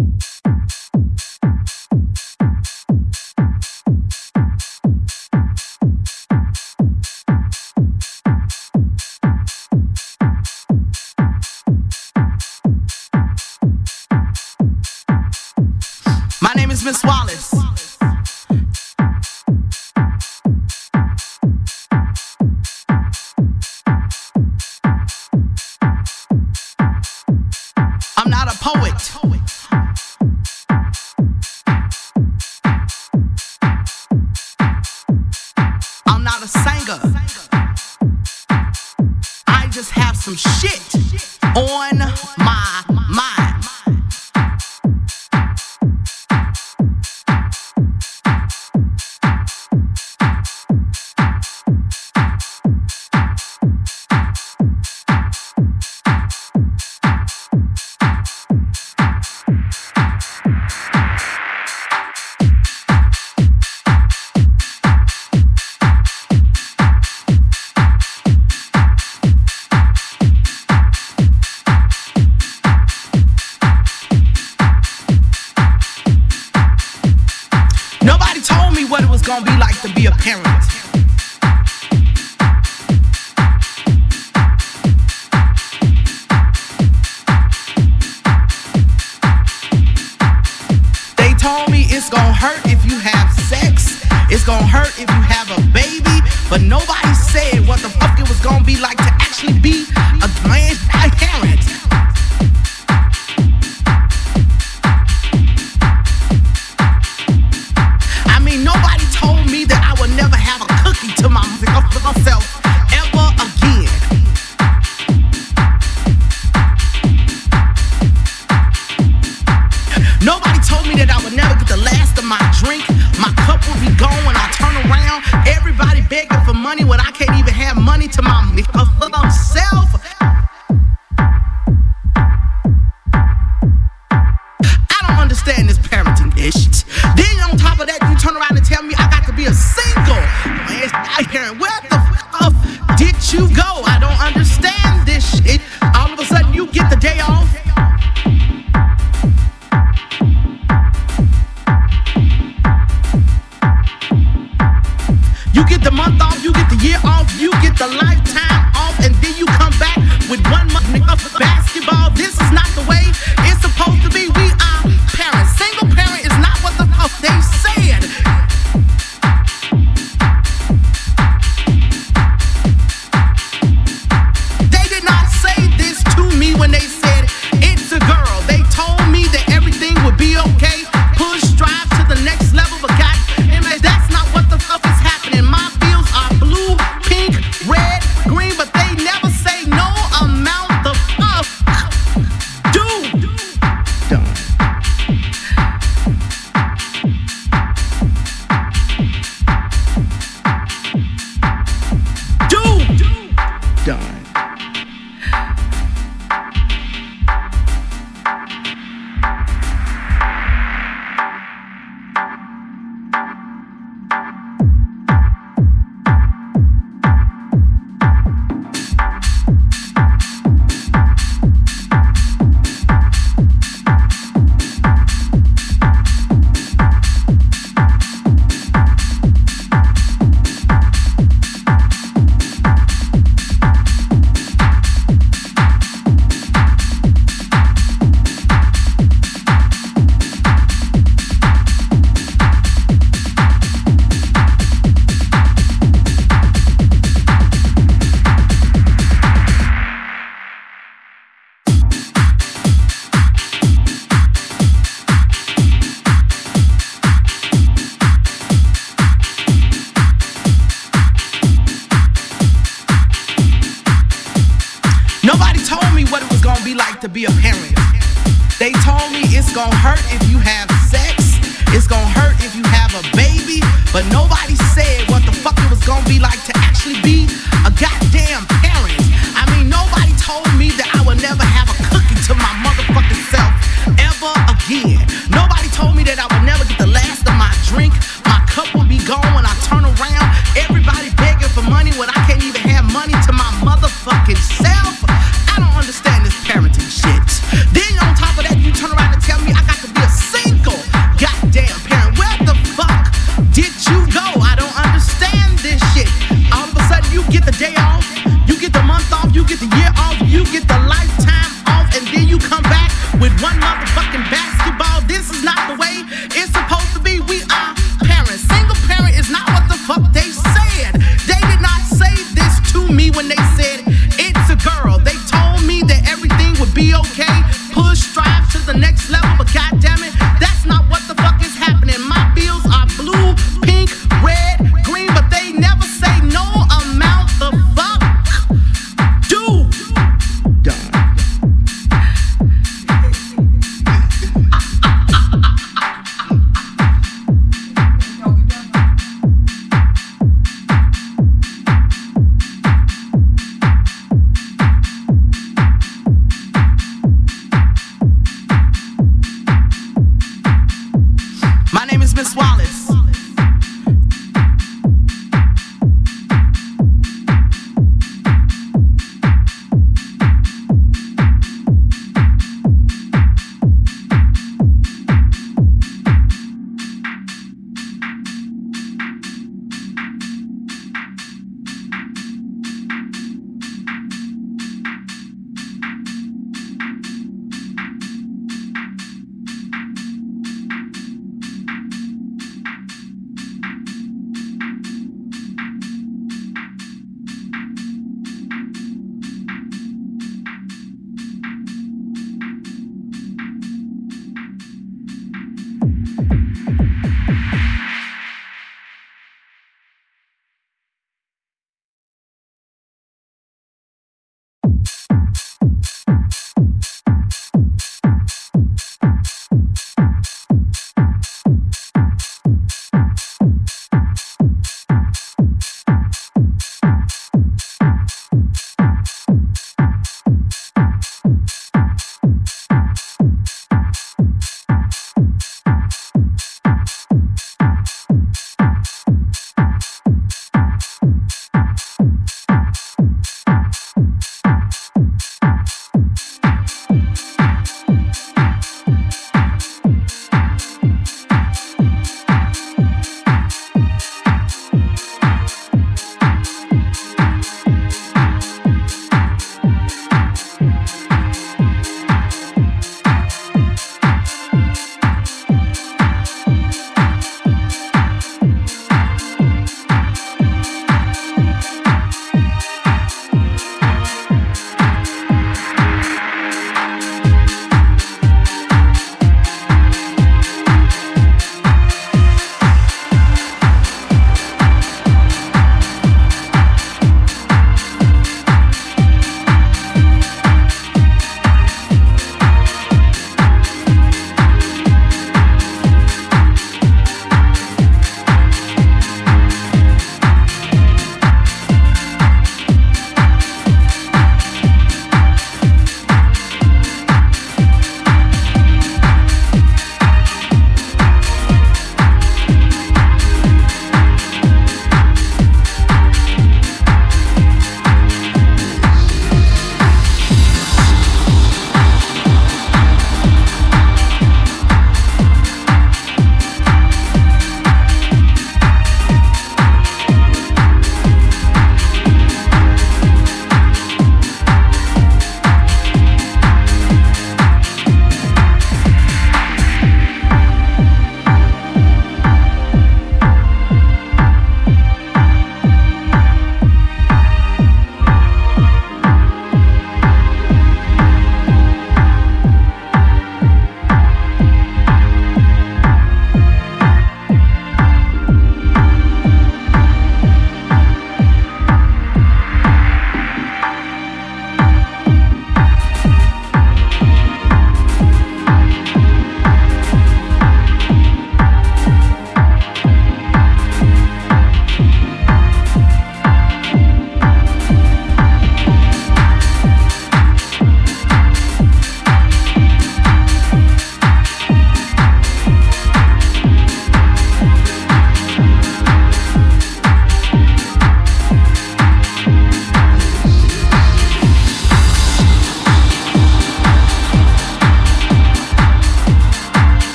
you It's gonna hurt if you have sex. It's gonna hurt if you have a baby. But nobody said what the fuck it was gonna be like to actually be a man. month off, you get the year off, you get the lifetime off, and then you come back with one month of basketball. This is not the way it's supposed to be. We It's gonna hurt if you have sex. It's gonna hurt if you have a baby. But nobody said what the fuck it was gonna be like to actually be a goddamn parent. I mean, nobody told me that I would never have a cookie to my motherfucking self ever again. Nobody told me that I would never get the last of my drink. My cup would be gone when I turn around. Every